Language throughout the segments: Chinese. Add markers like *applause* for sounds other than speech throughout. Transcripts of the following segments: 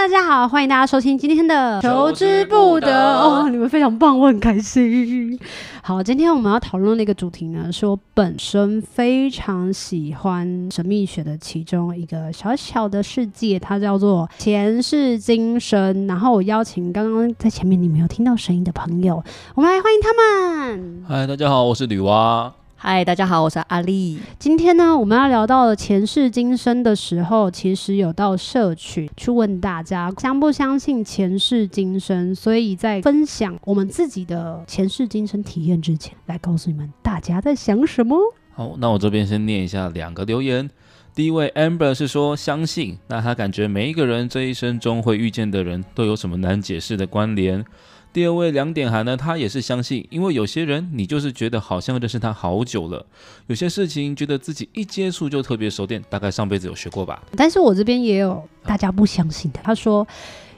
大家好，欢迎大家收听今天的《求之不得》哦，你们非常棒，我很开心。好，今天我们要讨论的一个主题呢，是我本身非常喜欢神秘学的其中一个小小的世界，它叫做前世今生。然后我邀请刚刚在前面你没有听到声音的朋友，我们来欢迎他们。嗨，大家好，我是吕蛙。嗨，大家好，我是阿丽。今天呢，我们要聊到前世今生的时候，其实有到社群去问大家相不相信前世今生。所以在分享我们自己的前世今生体验之前，来告诉你们大家在想什么。好，那我这边先念一下两个留言。第一位 Amber 是说相信，那他感觉每一个人这一生中会遇见的人都有什么难解释的关联。第二位两点寒呢，他也是相信，因为有些人你就是觉得好像认识他好久了，有些事情觉得自己一接触就特别熟练，大概上辈子有学过吧。但是我这边也有大家不相信的，他说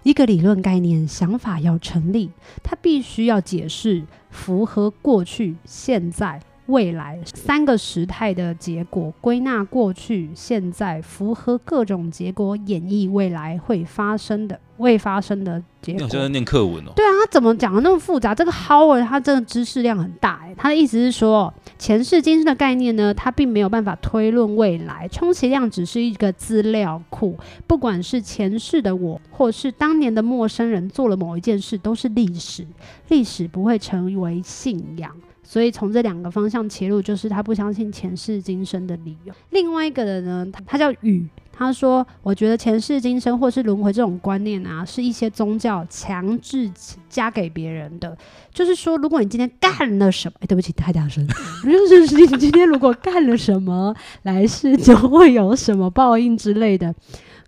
一个理论概念想法要成立，他必须要解释符合过去、现在、未来三个时态的结果，归纳过去、现在符合各种结果，演绎未来会发生的。未发生的结果。你好像在念课文哦。对啊，他怎么讲的那么复杂？这个 Howard 他真的知识量很大哎。他的意思是说，前世今生的概念呢，他并没有办法推论未来，充其量只是一个资料库。不管是前世的我，或是当年的陌生人做了某一件事，都是历史。历史不会成为信仰。所以从这两个方向切入，就是他不相信前世今生的理由。另外一个人呢，他叫雨。他说：“我觉得前世今生或是轮回这种观念啊，是一些宗教强制加给别人的。就是说，如果你今天干了什么，哎，对不起，太大声了。*laughs* 就是你今天如果干了什么，来世就会有什么报应之类的。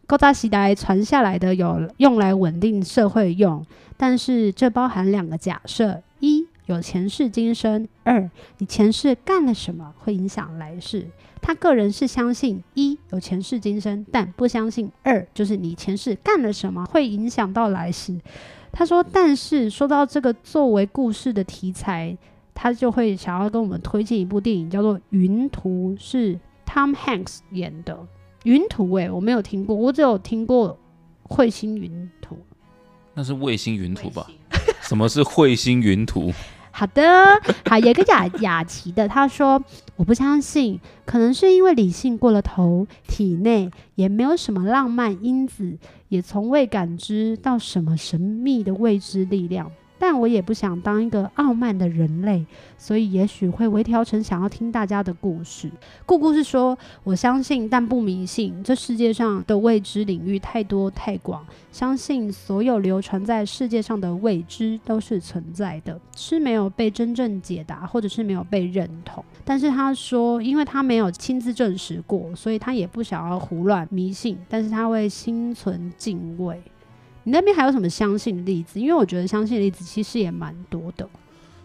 高大时代传下来的有用来稳定社会用，但是这包含两个假设：一有前世今生；二你前世干了什么会影响来世。”他个人是相信一有前世今生，但不相信二就是你前世干了什么会影响到来世。他说，但是说到这个作为故事的题材，他就会想要跟我们推荐一部电影，叫做《云图》，是 Tom Hanks 演的。云图，哎，我没有听过，我只有听过彗星云图。那是卫星云图吧？*laughs* 什么是彗星云图？好的，*laughs* 好，有个雅雅琪的，他说我不相信，可能是因为理性过了头，体内也没有什么浪漫因子，也从未感知到什么神秘的未知力量。但我也不想当一个傲慢的人类，所以也许会微调成想要听大家的故事。故故事说，我相信但不迷信，这世界上的未知领域太多太广，相信所有流传在世界上的未知都是存在的，是没有被真正解答，或者是没有被认同。但是他说，因为他没有亲自证实过，所以他也不想要胡乱迷信，但是他会心存敬畏。你那边还有什么相信的例子？因为我觉得相信的例子其实也蛮多的。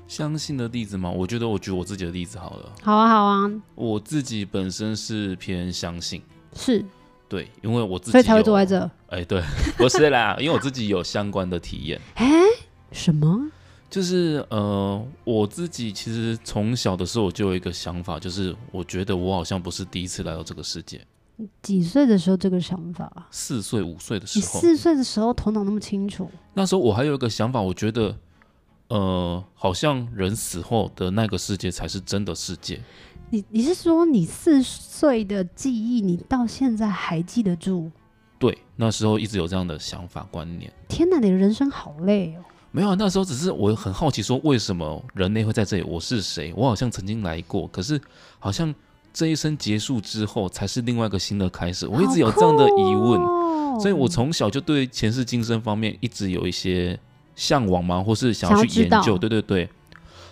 相信的例子吗？我觉得我举我自己的例子好了。好啊，好啊。我自己本身是偏相信，是对，因为我自己所以才会坐在这。哎、欸，对，*laughs* 不是啦，因为我自己有相关的体验。哎、欸，什么？就是呃，我自己其实从小的时候我就有一个想法，就是我觉得我好像不是第一次来到这个世界。几岁的时候这个想法？四岁五岁的时候。你四岁的时候头脑那么清楚？那时候我还有一个想法，我觉得，呃，好像人死后的那个世界才是真的世界。你你是说你四岁的记忆，你到现在还记得住？对，那时候一直有这样的想法观念。天哪，你的人生好累哦。没有啊，那时候只是我很好奇，说为什么人类会在这里？我是谁？我好像曾经来过，可是好像。这一生结束之后，才是另外一个新的开始。我一直有这样的疑问，哦、所以我从小就对前世今生方面一直有一些向往嘛，或是想要去研究。对对对。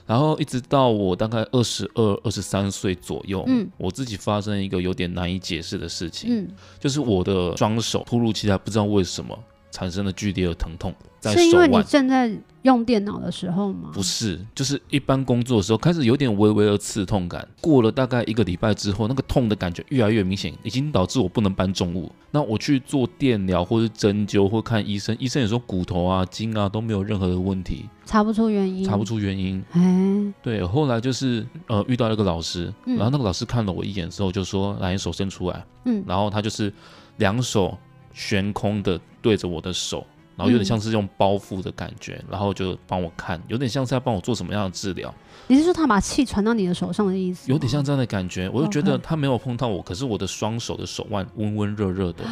然后一直到我大概二十二、二十三岁左右，嗯，我自己发生一个有点难以解释的事情，嗯，就是我的双手突如其来，不知道为什么产生了剧烈的疼痛，在手腕。是因为你正在用电脑的时候吗？不是，就是一般工作的时候开始有点微微的刺痛感。过了大概一个礼拜之后，那个痛的感觉越来越明显，已经导致我不能搬重物。那我去做电疗或是针灸或看医生，医生也说骨头啊、筋啊都没有任何的问题，*laughs* 查不出原因，查不出原因。哎，对，后来就是呃遇到一个老师，嗯、然后那个老师看了我一眼之后就说：“来，你手伸出来。”嗯，然后他就是两手悬空的对着我的手。然后有点像是用包覆的感觉，嗯、然后就帮我看，有点像是要帮我做什么样的治疗。你是说他把气传到你的手上的意思？有点像这样的感觉，我就觉得他没有碰到我可是我的双手的手腕温温热热的。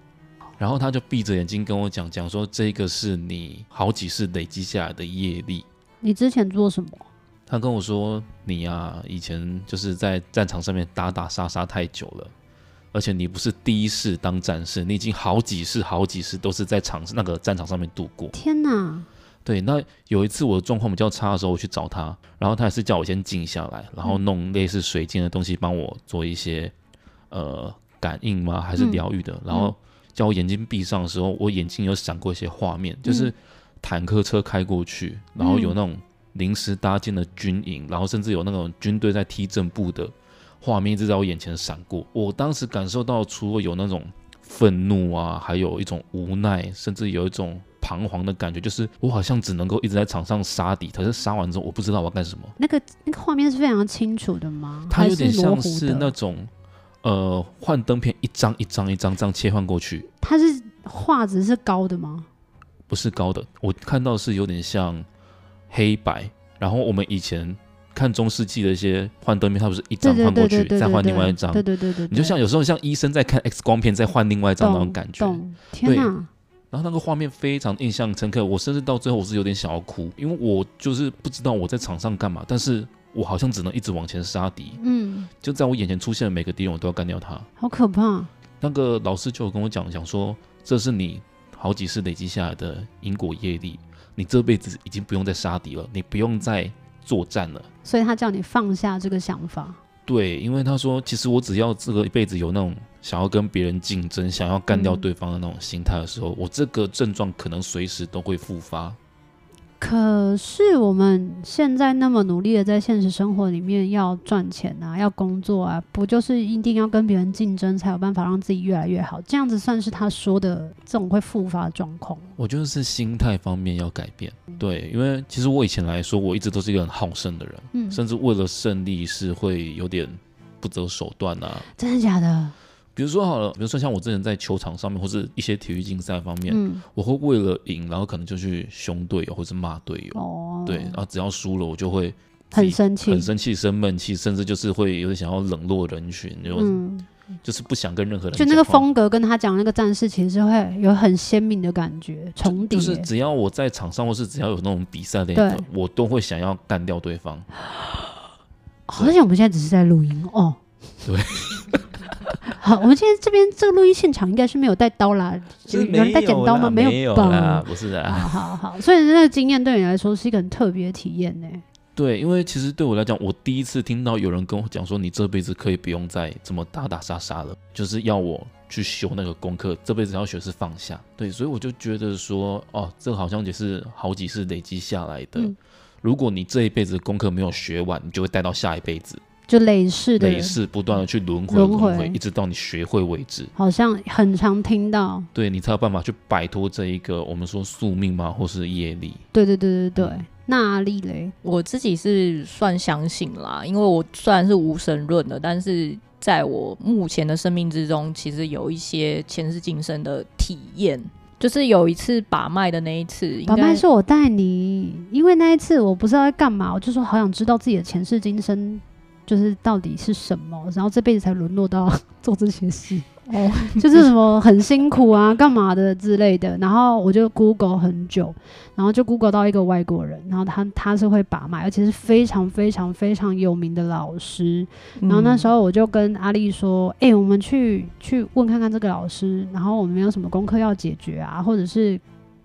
*gasps* 然后他就闭着眼睛跟我讲讲说，这个是你好几世累积下来的业力。你之前做什么？他跟我说，你呀、啊，以前就是在战场上面打打杀杀太久了。而且你不是第一世当战士，你已经好几世、好几世都是在场那个战场上面度过。天哪！对，那有一次我的状况比较差的时候，我去找他，然后他还是叫我先静下来，然后弄类似水晶的东西帮我做一些呃感应吗？还是疗愈的？嗯、然后叫我眼睛闭上的时候，我眼睛有闪过一些画面，就是坦克车开过去，然后有那种临时搭建的军营，然后甚至有那种军队在踢正步的。画面一直在我眼前闪过，我当时感受到除了有那种愤怒啊，还有一种无奈，甚至有一种彷徨的感觉，就是我好像只能够一直在场上杀敌，可是杀完之后我不知道我要干什么。那个那个画面是非常清楚的吗？它有点像是那种呃幻灯片，一张一张一张这样切换过去。它是画质是高的吗？不是高的，我看到是有点像黑白，然后我们以前。看中世纪的一些幻灯片，它不是一张换过去，再换另外一张。对对对对，你就像有时候像医生在看 X 光片，再换另外一张那种感觉。天哪！然后那个画面非常印象深刻，我甚至到最后我是有点想要哭，因为我就是不知道我在场上干嘛，但是我好像只能一直往前杀敌。嗯，就在我眼前出现的每个敌人，我都要干掉他。好可怕！那个老师就有跟我讲讲说，这是你好几次累积下来的因果业力，你这辈子已经不用再杀敌了，你不用再。作战了，所以他叫你放下这个想法。对，因为他说，其实我只要这个一辈子有那种想要跟别人竞争、想要干掉对方的那种心态的时候，嗯、我这个症状可能随时都会复发。可是我们现在那么努力的在现实生活里面要赚钱啊，要工作啊，不就是一定要跟别人竞争才有办法让自己越来越好？这样子算是他说的这种会复发的状况？我觉得是心态方面要改变。对，因为其实我以前来说，我一直都是一个很好胜的人，嗯，甚至为了胜利是会有点不择手段啊。真的假的？比如说好了，比如说像我之前在球场上面，或是一些体育竞赛方面，嗯，我会为了赢，然后可能就去凶队友，或是骂队友，哦，对，然后只要输了，我就会很生气，很生气，生闷气，甚至就是会有点想要冷落人群，就、嗯、就是不想跟任何人。就那个风格跟他讲那个战士，其实会有很鲜明的感觉重叠。就是只要我在场上，或是只要有那种比赛类的，我都会想要干掉对方。好像我们现在只是在录音哦，对。*laughs* 好，我们现在这边这个录音现场应该是没有带刀啦，有人带剪刀吗？没有吧？不是的。好好好，所以那个经验对你来说是一个很特别的体验呢。对，因为其实对我来讲，我第一次听到有人跟我讲说，你这辈子可以不用再这么打打杀杀了，就是要我去修那个功课，这辈子要学是放下。对，所以我就觉得说，哦，这个好像也是好几次累积下来的。嗯、如果你这一辈子功课没有学完，你就会带到下一辈子。就累世的累世不断的去轮回轮回，一直到你学会为止。好像很常听到，对，你才有办法去摆脱这一个我们说宿命吗？或是业力？对对对对对。嗯、那阿丽嘞，我自己是算相信啦，因为我虽然是无神论的，但是在我目前的生命之中，其实有一些前世今生的体验。就是有一次把脉的那一次，把脉是我带你，因为那一次我不知道在干嘛，我就说好想知道自己的前世今生。就是到底是什么，然后这辈子才沦落到 *laughs* 做这些事哦，*laughs* 就是什么很辛苦啊，干嘛的之类的。然后我就 Google 很久，然后就 Google 到一个外国人，然后他他是会把脉，而且是非常非常非常有名的老师。然后那时候我就跟阿丽说：“哎、嗯欸，我们去去问看看这个老师，然后我们没有什么功课要解决啊，或者是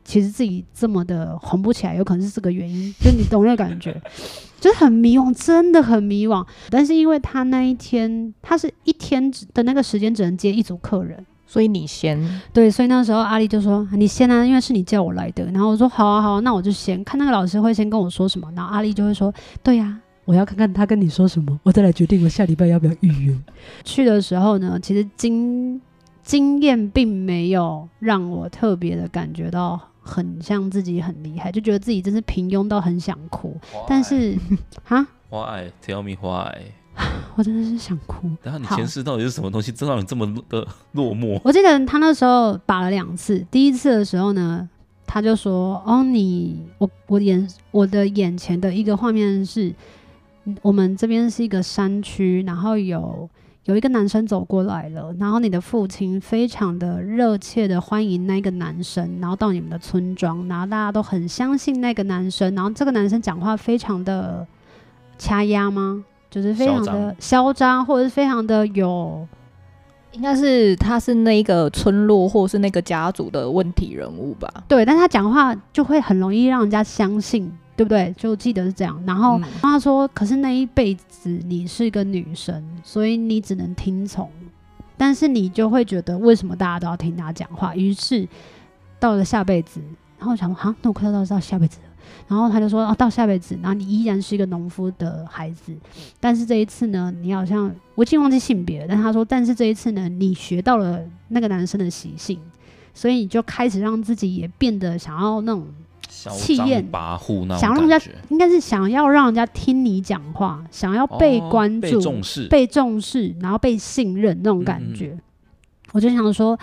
其实自己这么的红不起来，有可能是这个原因，*laughs* 就你懂那个感觉。*laughs* ”就是很迷惘，真的很迷惘。但是因为他那一天，他是一天的那个时间只能接一组客人，所以你先对，所以那时候阿丽就说：“你先啊，因为是你叫我来的。”然后我说：“好啊，好啊，那我就先看那个老师会先跟我说什么。”然后阿丽就会说：“对呀、啊，我要看看他跟你说什么，我再来决定我下礼拜要不要预约。”去的时候呢，其实经经验并没有让我特别的感觉到很像自己很厉害，就觉得自己真是平庸到很想哭。但是，*laughs* 哈，Why tell me why？*laughs* 我真的是想哭。然后你前世到底是什么东西，真让你这么的落寞？我记得他那时候拔了两次，第一次的时候呢，他就说：“哦，你我我眼我的眼前的一个画面是，我们这边是一个山区，然后有有一个男生走过来了，然后你的父亲非常的热切的欢迎那个男生，然后到你们的村庄，然后大家都很相信那个男生，然后这个男生讲话非常的掐压吗？”就是非常的嚣张，或者是非常的有，应该是他是那个村落或是那个家族的问题人物吧？对，但他讲话就会很容易让人家相信，对不对？就记得是这样。然后他说：“可是那一辈子你是一个女生，所以你只能听从，但是你就会觉得为什么大家都要听他讲话？于是到了下辈子，然后我想说，好，那我快到到下辈子。”然后他就说：“哦，到下辈子，然后你依然是一个农夫的孩子，但是这一次呢，你好像我已经忘记性别了。但他说，但是这一次呢，你学到了那个男生的习性，所以你就开始让自己也变得想要那种气焰跋扈，那种想让人家应该是想要让人家听你讲话，想要被关注、哦、被重视、被重视，然后被信任那种感觉。我就想说。”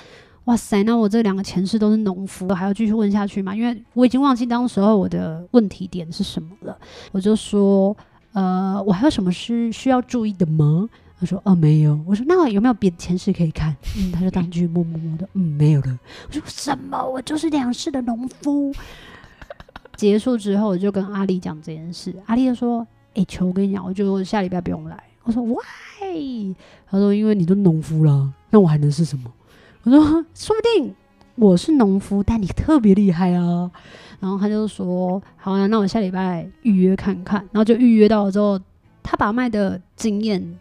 哇塞，那我这两个前世都是农夫，还要继续问下去吗？因为我已经忘记当时候我的问题点是什么了。我就说，呃，我还有什么是需要注意的吗？他说，哦，没有。我说，那有没有别的前世可以看？嗯，他就当继续默默默的，嗯，没有了。我说什么？我就是两世的农夫。结束之后，我就跟阿丽讲这件事。阿丽就说，哎、欸，求我跟你讲，我就下礼拜不用来。我说，why？他说，因为你都农夫了，那我还能是什么？我说，说不定我是农夫，但你特别厉害啊。*laughs* 然后他就说，好啊，那我下礼拜预约看看。然后就预约到了之后，他把脉的经验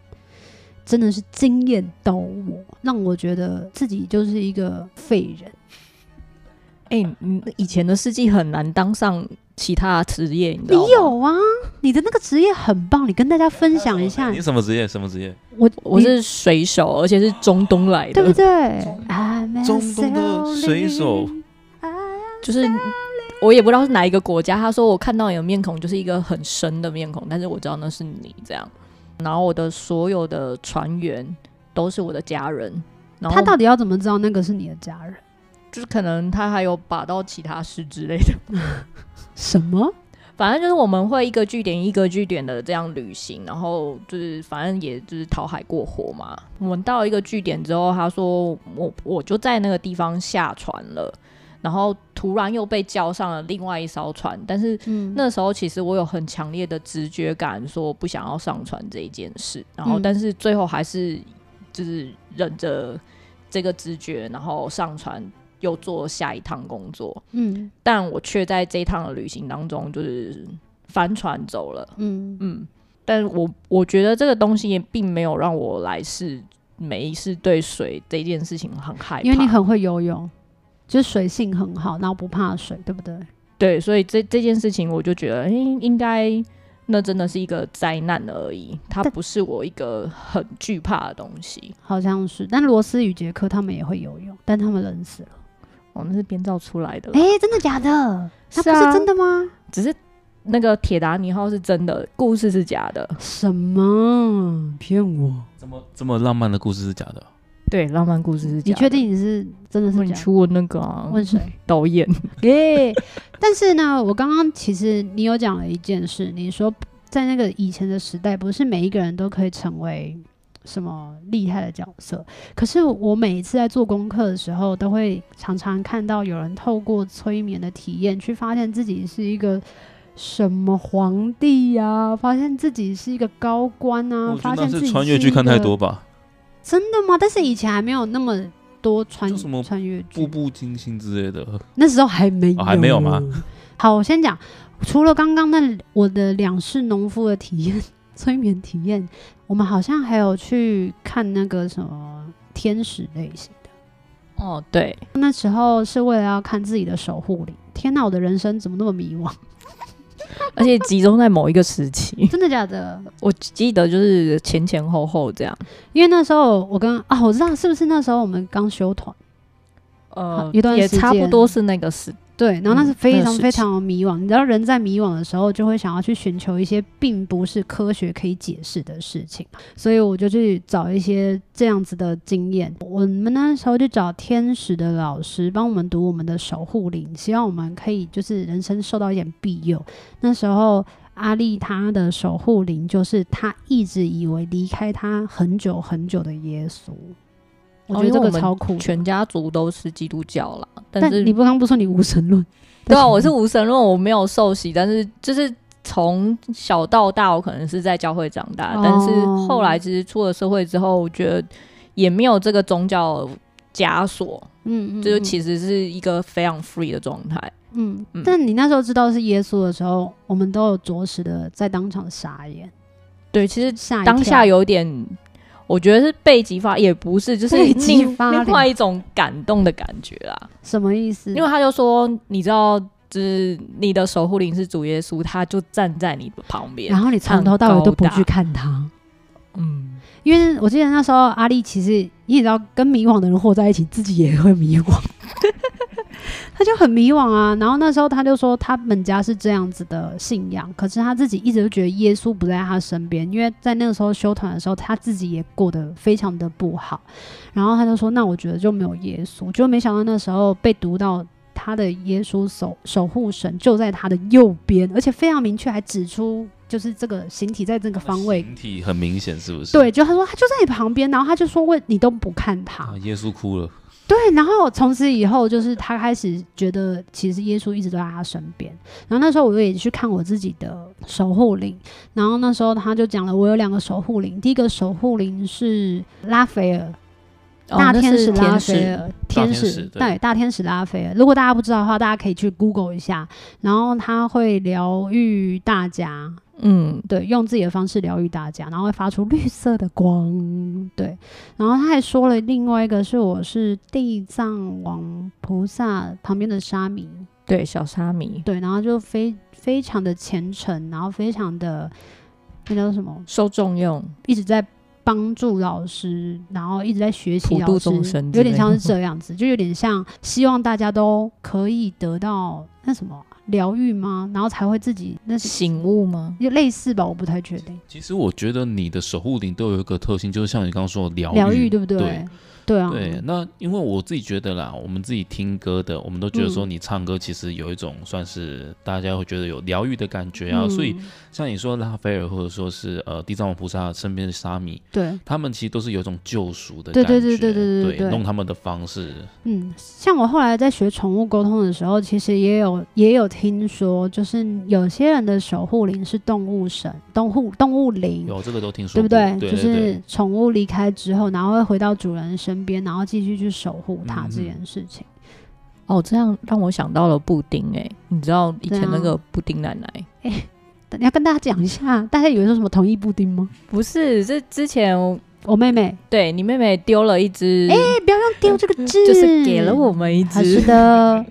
真的是惊艳到我，让我觉得自己就是一个废人。哎、欸，你以前的事迹很难当上其他职业，你知道吗？你有啊，你的那个职业很棒，你跟大家分享一下。你什么职业？什么职业？我我是水手，而且是中东来的，对不对？中东的水手，就是我也不知道是哪一个国家。他说我看到你的面孔就是一个很深的面孔，但是我知道那是你这样。然后我的所有的船员都是我的家人。然后他到底要怎么知道那个是你的家人？就是可能他还有把到其他事之类的。什么？反正就是我们会一个据点一个据点的这样旅行，然后就是反正也就是讨海过活嘛。我们到一个据点之后，他说我我就在那个地方下船了，然后突然又被叫上了另外一艘船，但是那时候其实我有很强烈的直觉感，说不想要上船这一件事，然后但是最后还是就是忍着这个直觉，然后上船。又做下一趟工作，嗯，但我却在这一趟的旅行当中就是翻船走了，嗯。嗯，但我我觉得这个东西也并没有让我来世每一世对水这件事情很害怕，因为你很会游泳，就是水性很好，然后不怕水，对不对？对，所以这这件事情我就觉得，应该那真的是一个灾难而已，它不是我一个很惧怕的东西，好像是。但罗斯与杰克他们也会游泳，但他们冷死了。哦，那是编造出来的。哎、欸，真的假的？那不是真的吗？只是那个铁达尼号是真的，故事是假的。什么？骗我？怎么这么浪漫的故事是假的？对，浪漫故事是假的。你确定你是真的是假的？你去问那个、啊？问谁？导演。*laughs* 耶、欸！但是呢，我刚刚其实你有讲了一件事，你说在那个以前的时代，不是每一个人都可以成为。什么厉害的角色？可是我每一次在做功课的时候，都会常常看到有人透过催眠的体验，去发现自己是一个什么皇帝啊，发现自己是一个高官啊，发现自己是穿越剧看太多吧？真的吗？但是以前还没有那么多穿什么穿越剧，步步惊心之类的，那时候还没有，哦，还没有吗？好，我先讲，除了刚刚那我的两世农夫的体验。*laughs* 催眠体验，我们好像还有去看那个什么天使类型的，哦，对，那时候是为了要看自己的守护灵。天哪，我的人生怎么那么迷惘？*laughs* 而且集中在某一个时期，*laughs* 真的假的？我记得就是前前后后这样。因为那时候我跟啊，我知道是不是那时候我们刚修团，呃，一段时间也差不多是那个时。对，然后那是非常非常迷惘。嗯、你知道，人在迷惘的时候，就会想要去寻求一些并不是科学可以解释的事情。所以我就去找一些这样子的经验。我们那时候就找天使的老师帮我们读我们的守护灵，希望我们可以就是人生受到一点庇佑。那时候阿丽她的守护灵就是她一直以为离开她很久很久的耶稣。我觉得这个超酷，全家族都是基督教啦。但是你不刚不说你无神论？*laughs* 对啊，我是无神论，我没有受洗，但是就是从小到大，我可能是在教会长大，哦、但是后来其实出了社会之后，我觉得也没有这个宗教枷锁，嗯，嗯，就其实是一个非常 free 的状态，嗯。嗯，但你那时候知道是耶稣的时候，我们都有着实的在当场傻眼。对，其实当下有点。我觉得是被激发，也不是，就是另另外一种感动的感觉啦。什么意思？因为他就说，你知道，就是你的守护灵是主耶稣，他就站在你的旁边，然后你从头到尾都不去看他。嗯，因为我记得那时候阿丽其实你也知道，跟迷惘的人活在一起，自己也会迷惘。他就很迷惘啊，然后那时候他就说他们家是这样子的信仰，可是他自己一直都觉得耶稣不在他身边，因为在那个时候修团的时候，他自己也过得非常的不好。然后他就说：“那我觉得就没有耶稣。”就没想到那时候被读到他的耶稣守守护神就在他的右边，而且非常明确，还指出就是这个形体在这个方位，形体很明显，是不是？对，就他说他就在你旁边，然后他就说：“问你都不看他。啊”耶稣哭了。对，然后从此以后，就是他开始觉得，其实耶稣一直都在他身边。然后那时候，我也去看我自己的守护灵。然后那时候，他就讲了，我有两个守护灵。第一个守护灵是拉斐尔，大天使拉斐尔，天使，对，大天使拉斐尔。如果大家不知道的话，大家可以去 Google 一下。然后他会疗愈大家。嗯，对，用自己的方式疗愈大家，然后会发出绿色的光，对。然后他还说了另外一个是，我是地藏王菩萨旁边的沙弥，对，小沙弥，对。然后就非非常的虔诚，然后非常的那叫什么，受重用，一直在帮助老师，然后一直在学习老师，有点像是这样子，就有点像希望大家都可以得到那什么。疗愈吗？然后才会自己那是醒悟吗？就类似吧，我不太确定。其实我觉得你的守护灵都有一个特性，就是像你刚刚说的疗愈，疗愈对不对？对。对啊，对，那因为我自己觉得啦，我们自己听歌的，我们都觉得说你唱歌其实有一种算是大家会觉得有疗愈的感觉啊，嗯、所以像你说拉斐尔或者说是呃地藏王菩萨身边的沙弥，对，他们其实都是有一种救赎的感觉，对对对对对对，对，用他们的方式。嗯，像我后来在学宠物沟通的时候，其实也有也有听说，就是有些人的守护灵是动物神、动物动物灵，有这个都听说，对不对？对对对，就是宠物离开之后，然后会回到主人身边。然后继续去守护它这件事情。哦，这样让我想到了布丁哎、欸，你知道以前那个布丁奶奶哎、欸，你要跟大家讲一下，大家以为说什么同意布丁吗？不是，是之前我，我妹妹，对你妹妹丢了一只，哎、欸，不要用丢这个字，就是给了我们一只，是的。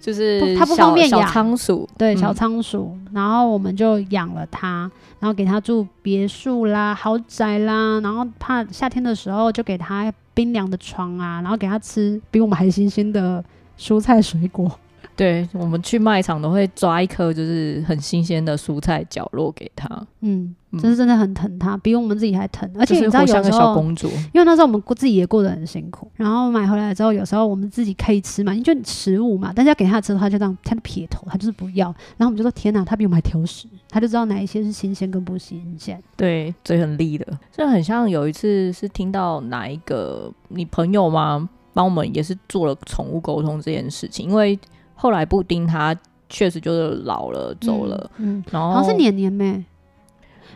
就是它不方便养仓鼠，对小仓鼠、嗯，然后我们就养了它，然后给它住别墅啦、豪宅啦，然后怕夏天的时候就给它冰凉的床啊，然后给它吃比我们还新鲜的蔬菜水果。对，我们去卖场都会抓一颗就是很新鲜的蔬菜角落给它，嗯，真是真的很疼它，比我们自己还疼。而且你知道有时候，像个小公主，因为那时候我们自己也过得很辛苦，然后买回来之后，有时候我们自己可以吃嘛，因为就食物嘛，但是要给他吃的话，就这样他就撇头，它就是不要。然后我们就说天哪，它比我们还挑食，他就知道哪一些是新鲜跟不新鲜。对，嘴很利的，这很像有一次是听到哪一个你朋友吗？帮我们也是做了宠物沟通这件事情，因为。后来布丁他确实就是老了走了，然后好像是年年咩，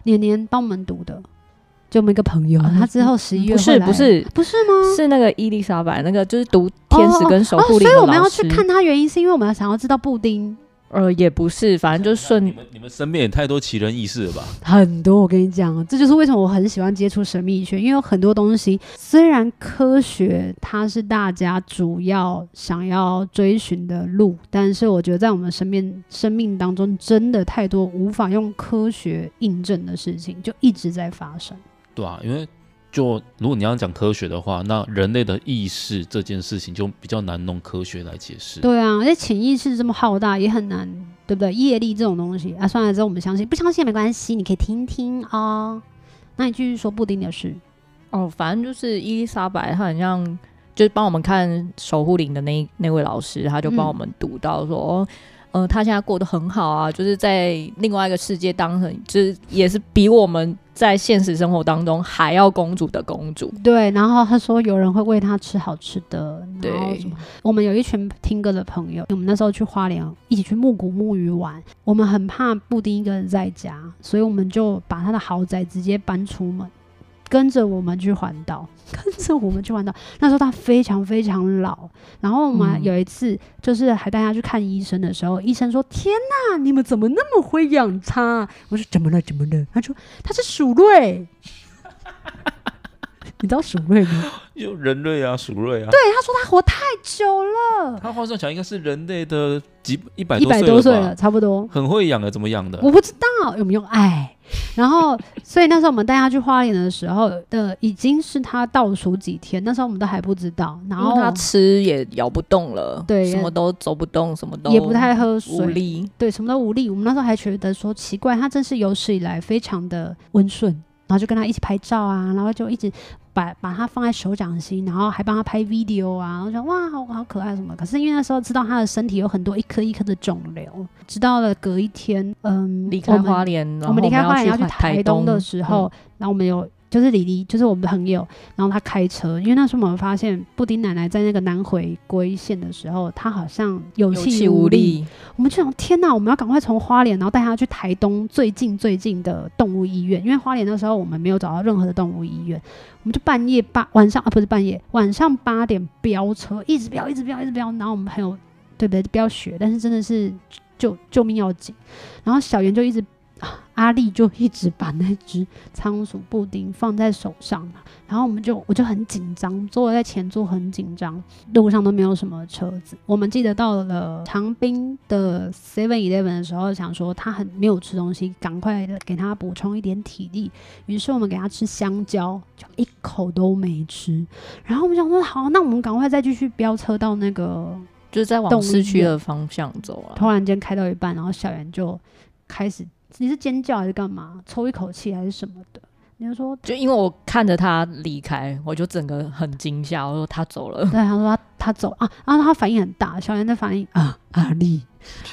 年年帮我们读的，就我们一个朋友，啊、他之后十一月不是不是。不是吗？是那个伊丽莎白，那个就是读天使跟守护。所以我们要去看他原因，是因为我们要想要知道布丁呃，也不是，反正就顺你们你们身边也太多奇人异事了吧？很多，我跟你讲，这就是为什么我很喜欢接触神秘学，因为有很多东西，虽然科学它是大家主要想要追寻的路，但是我觉得在我们身边生命当中，真的太多无法用科学印证的事情，就一直在发生。对啊，因为。就如果你要讲科学的话，那人类的意识这件事情就比较难弄科学来解释。对啊，而且潜意识这么浩大，也很难，对不对？业力这种东西啊，算了，之后我们相信，不相信也没关系，你可以听听哦。那你继续说布丁的事哦，反正就是伊丽莎白，她好像就是帮我们看守护灵的那那位老师，他就帮我们读到说。嗯呃，他现在过得很好啊，就是在另外一个世界当成，就是也是比我们在现实生活当中还要公主的公主。对，然后他说有人会喂他吃好吃的。对，我们有一群听歌的朋友，我们那时候去花莲一起去木谷木鱼玩，我们很怕布丁一个人在家，所以我们就把他的豪宅直接搬出门。跟着我们去环岛，*laughs* 跟着我们去环岛。那时候他非常非常老，然后我们有一次就是还带他去看医生的时候，嗯、医生说：“天哪，你们怎么那么会养他？”我说：“怎么了？怎么了？”他说：“他是鼠类。”你知道鼠瑞吗？*laughs* 有人类啊，鼠瑞啊。对，他说他活太久了。他话说讲应该是人类的几一百一百多岁了，差不多。很会养的，怎么养的？我不知道有没有爱。然后，所以那时候我们带他去花莲的时候的，已经是他倒数几天。那时候我们都还不知道。然后他吃也咬不动了，对，什么都走不动，什么都也不太喝水，无力。对，什么都无力。我们那时候还觉得说奇怪，他真是有史以来非常的温顺。然后就跟他一起拍照啊，然后就一直把把它放在手掌心，然后还帮他拍 video 啊。我说哇，好好可爱什么。可是因为那时候知道他的身体有很多一颗一颗的肿瘤，直到了隔一天，嗯，离开花莲，我们离开花莲要去台东的时候，然后我们有。就是李黎，就是我们朋友，然后他开车，因为那时候我们发现布丁奶奶在那个南回归线的时候，她好像有气无力，我们就想天哪，我们要赶快从花莲，然后带她去台东最近最近的动物医院，因为花莲那时候我们没有找到任何的动物医院，我们就半夜八晚上啊，不是半夜，晚上八点飙车，一直飙，一直飙，一直飙，然后我们朋友对不对？飙血，但是真的是救救命要紧，然后小圆就一直。阿丽就一直把那只仓鼠布丁放在手上，然后我们就我就很紧张，坐在前座很紧张，路上都没有什么车子。我们记得到了长滨的 Seven Eleven 的时候，想说他很没有吃东西，赶快给他补充一点体力。于是我们给他吃香蕉，就一口都没吃。然后我们想说好，那我们赶快再继续飙车到那个就是在往市区的方向走啊。突然间开到一半，然后小圆就开始。你是尖叫还是干嘛？抽一口气还是什么的？你就说，就因为我看着他离开，我就整个很惊吓。我说他走了，对，他说他他走啊，然后他反应很大。小圆的反应啊，阿丽，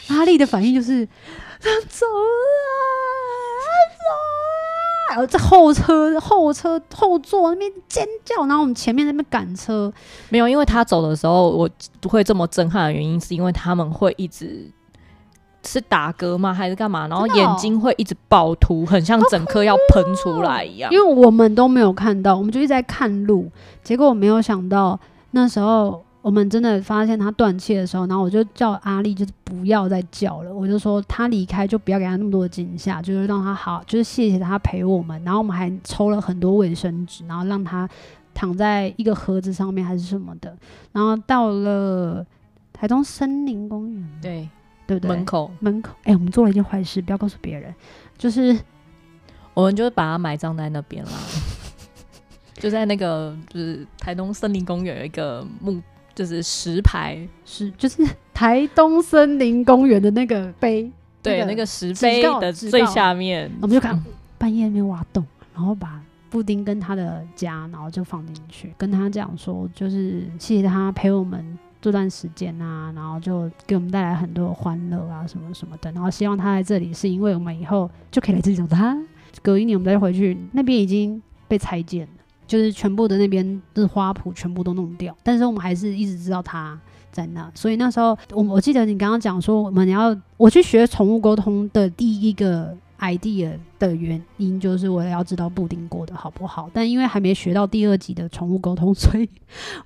阿丽的反应就是他走了，他走了，然后在后车后车后座那边尖叫，然后我们前面那边赶车，没有，因为他走的时候我不会这么震撼的原因，是因为他们会一直。是打嗝吗？还是干嘛？然后眼睛会一直爆凸，很像整颗要喷出来一样。因为我们都没有看到，我们就一直在看路。结果我没有想到，那时候我们真的发现他断气的时候，然后我就叫阿丽，就是不要再叫了。我就说他离开就不要给他那么多的惊吓，就是让他好，就是谢谢他陪我们。然后我们还抽了很多卫生纸，然后让他躺在一个盒子上面还是什么的。然后到了台东森林公园，对。对不对？门口，门口，哎、欸，我们做了一件坏事，不要告诉别人。就是，我们就是把它埋葬在那边啦，就在那个，就是台东森林公园有一个木，就是石牌，是就是台东森林公园的那个碑，对，那个、那个石碑的最下面，我们就看半夜那边挖洞，然后把布丁跟他的家，然后就放进去，跟他讲说，就是谢谢他陪我们。这段时间啊，然后就给我们带来很多欢乐啊，什么什么的。然后希望他在这里，是因为我们以后就可以来这里找他。隔一年我们再回去，那边已经被拆建了，就是全部的那边的花圃全部都弄掉。但是我们还是一直知道他在那。所以那时候我我记得你刚刚讲说，我们要我去学宠物沟通的第一个 idea 的原因，就是为了要知道布丁过得好不好。但因为还没学到第二集的宠物沟通，所以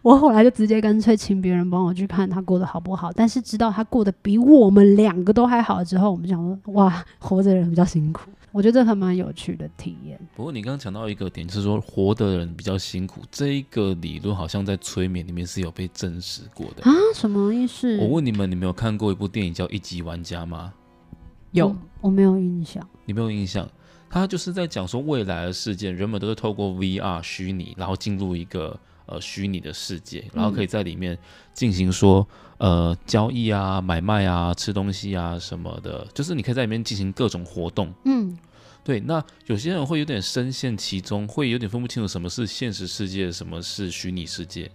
我后来就直接干脆请别人帮我去看他过得好不好。但是知道他过得比我们两个都还好之后，我们想说，哇，活着的人比较辛苦。我觉得这还蛮有趣的体验。不过你刚刚讲到一个点，就是说活的人比较辛苦，这一个理论好像在催眠里面是有被证实过的啊？什么意思？我问你们，你们有看过一部电影叫《一级玩家》吗？有，我，我没有印象。你没有印象？他就是在讲说未来的事件，人们都是透过 VR 虚拟，然后进入一个呃虚拟的世界，然后可以在里面进行说。呃，交易啊，买卖啊，吃东西啊，什么的，就是你可以在里面进行各种活动。嗯，对。那有些人会有点深陷其中，会有点分不清楚什么是现实世界，什么是虚拟世界。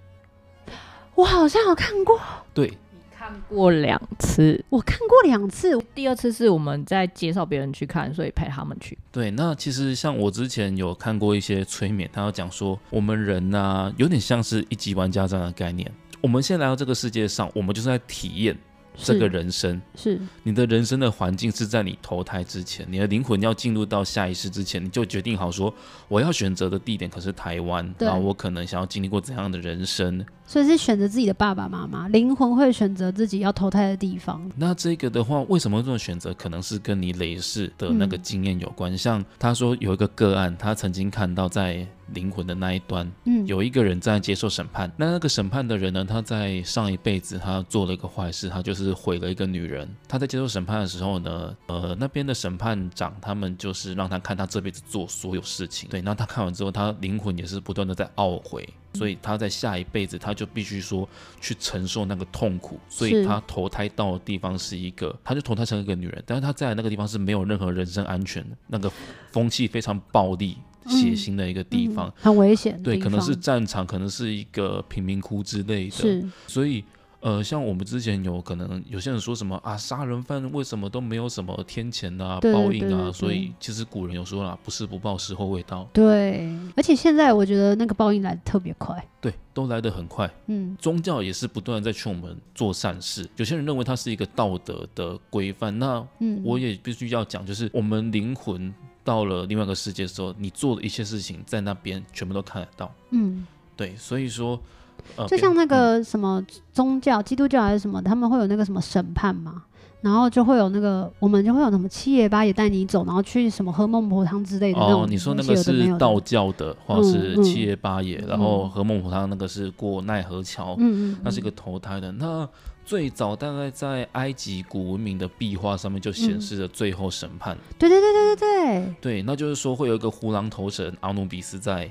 我好像有看过。对，你看过两次，我看过两次。第二次是我们在介绍别人去看，所以陪他们去。对，那其实像我之前有看过一些催眠，他要讲说，我们人呢、啊，有点像是一级玩家这样的概念。我们现在来到这个世界上，我们就是在体验这个人生。是，是你的人生的环境是在你投胎之前，你的灵魂要进入到下一世之前，你就决定好说，我要选择的地点可是台湾，然后我可能想要经历过怎样的人生。所以是选择自己的爸爸妈妈，灵魂会选择自己要投胎的地方。那这个的话，为什么这种选择可能是跟你累世的那个经验有关？嗯、像他说有一个个案，他曾经看到在灵魂的那一端，嗯，有一个人在接受审判。那那个审判的人呢，他在上一辈子他做了一个坏事，他就是毁了一个女人。他在接受审判的时候呢，呃，那边的审判长他们就是让他看他这辈子做所有事情。对，那他看完之后，他灵魂也是不断的在懊悔。所以他在下一辈子，他就必须说去承受那个痛苦。所以他投胎到的地方是一个，他就投胎成一个女人，但是他在那个地方是没有任何人身安全的，那个风气非常暴力、血腥的一个地方，嗯嗯、很危险。对，可能是战场，可能是一个贫民窟之类的。是，所以。呃，像我们之前有可能有些人说什么啊，杀人犯为什么都没有什么天谴啊、报应啊？所以其实古人有说啦，不是不报，时候未到。对，而且现在我觉得那个报应来的特别快。对，都来得很快。嗯，宗教也是不断在劝我们做善事。有些人认为它是一个道德的规范，那我也必须要讲，就是我们灵魂到了另外一个世界的时候，你做的一切事情在那边全部都看得到。嗯，对，所以说。就像那个什么宗教，基督教还是什么，他们会有那个什么审判嘛，然后就会有那个，我们就会有什么七爷八爷带你走，然后去什么喝孟婆汤之类的那种。哦，你说那个是道教的，或者是七爷八爷，然后喝孟婆汤那个是过奈何桥，嗯嗯，那是一个投胎的。那最早大概在埃及古文明的壁画上面就显示了最后审判。对对对对对对，对，那就是说会有一个胡狼头神阿努比斯在。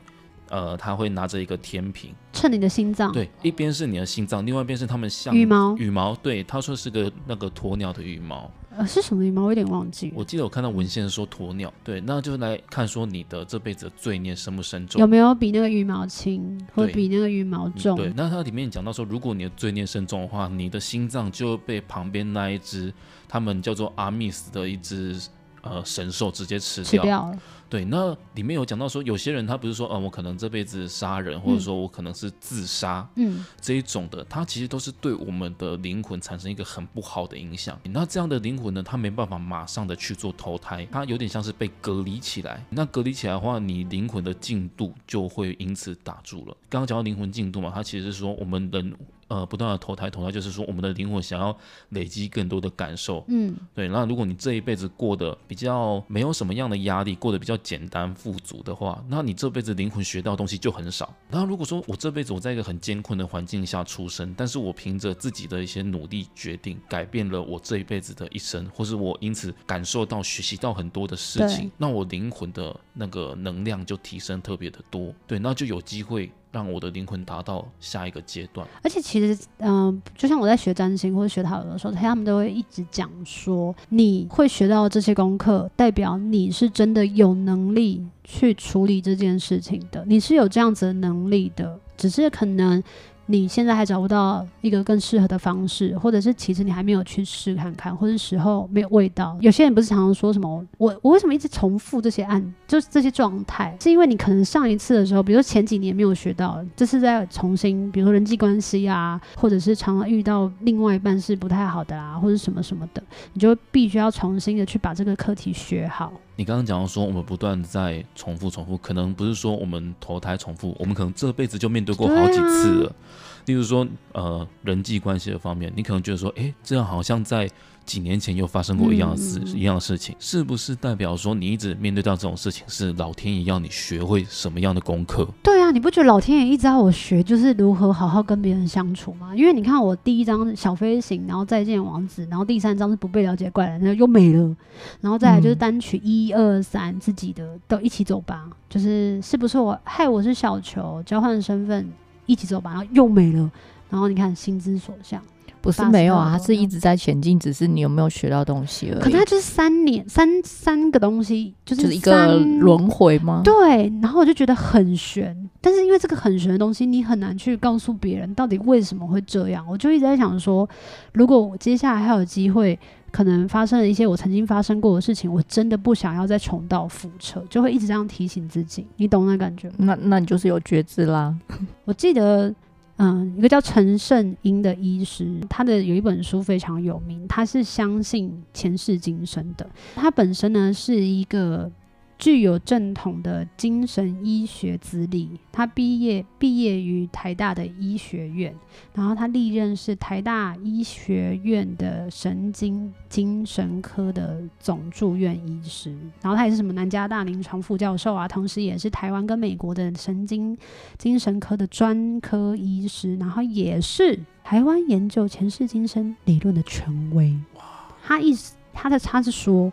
呃，他会拿着一个天平，称你的心脏。对，一边是你的心脏，另外一边是他们像羽毛。羽毛，对，他说是个那个鸵鸟的羽毛。呃，是什么羽毛？我有点忘记。我记得我看到文献说鸵鸟。对，那就来看说你的这辈子的罪孽深不深重？有没有比那个羽毛轻，或比那个羽毛重？对，那它里面讲到说，如果你的罪孽深重的话，你的心脏就被旁边那一只，他们叫做阿密斯的一只呃神兽直接吃掉。吃掉了。对，那里面有讲到说，有些人他不是说，嗯，我可能这辈子杀人，或者说我可能是自杀，嗯，这一种的，他其实都是对我们的灵魂产生一个很不好的影响。那这样的灵魂呢，他没办法马上的去做投胎，他有点像是被隔离起来。那隔离起来的话，你灵魂的进度就会因此打住了。刚刚讲到灵魂进度嘛，它其实是说我们人。呃，不断的投胎投胎，就是说我们的灵魂想要累积更多的感受，嗯，对。那如果你这一辈子过得比较没有什么样的压力，过得比较简单富足的话，那你这辈子灵魂学到的东西就很少。那如果说我这辈子我在一个很艰困的环境下出生，但是我凭着自己的一些努力决定，改变了我这一辈子的一生，或是我因此感受到学习到很多的事情，那我灵魂的那个能量就提升特别的多，对，那就有机会。让我的灵魂达到下一个阶段。而且其实，嗯、就像我在学占星或者学塔罗的时候，他们都会一直讲说，你会学到这些功课，代表你是真的有能力去处理这件事情的，你是有这样子的能力的，只是可能。你现在还找不到一个更适合的方式，或者是其实你还没有去试看看，或者时候没有味道。有些人不是常常说什么我我为什么一直重复这些案，就是这些状态，是因为你可能上一次的时候，比如说前几年没有学到，这是在重新，比如说人际关系啊，或者是常常遇到另外一半是不太好的啊，或者什么什么的，你就必须要重新的去把这个课题学好。你刚刚讲到说，我们不断在重复重复，可能不是说我们投胎重复，我们可能这辈子就面对过好几次了。例如说，呃，人际关系的方面，你可能觉得说，诶，这样好像在。几年前又发生过一样的事，嗯、一样的事情，是不是代表说你一直面对到这种事情，是老天爷要你学会什么样的功课？对啊，你不觉得老天爷一直要我学，就是如何好好跟别人相处吗？因为你看我第一张小飞行，然后再见王子，然后第三张是不被了解怪人，那又没了，然后再来就是单曲一二三自己的都一起走吧，就是是不是我害我是小球交换身份一起走吧，然后又没了，然后你看心之所向。不是没有啊，他是一直在前进，只是你有没有学到东西而已。可是他就是三年三三个东西，就是，就是一个轮回吗？对，然后我就觉得很悬，但是因为这个很悬的东西，你很难去告诉别人到底为什么会这样。我就一直在想说，如果我接下来还有机会，可能发生了一些我曾经发生过的事情，我真的不想要再重蹈覆辙，就会一直这样提醒自己。你懂那感觉？那那你就是有觉知啦。*laughs* 我记得。嗯，一个叫陈胜英的医师，他的有一本书非常有名，他是相信前世今生的。他本身呢是一个。具有正统的精神医学资历，他毕业毕业于台大的医学院，然后他历任是台大医学院的神经精神科的总住院医师，然后他也是什么南加大临床副教授啊，同时也是台湾跟美国的神经精神科的专科医师，然后也是台湾研究前世今生理论的权威。哇，他意思他的他是说，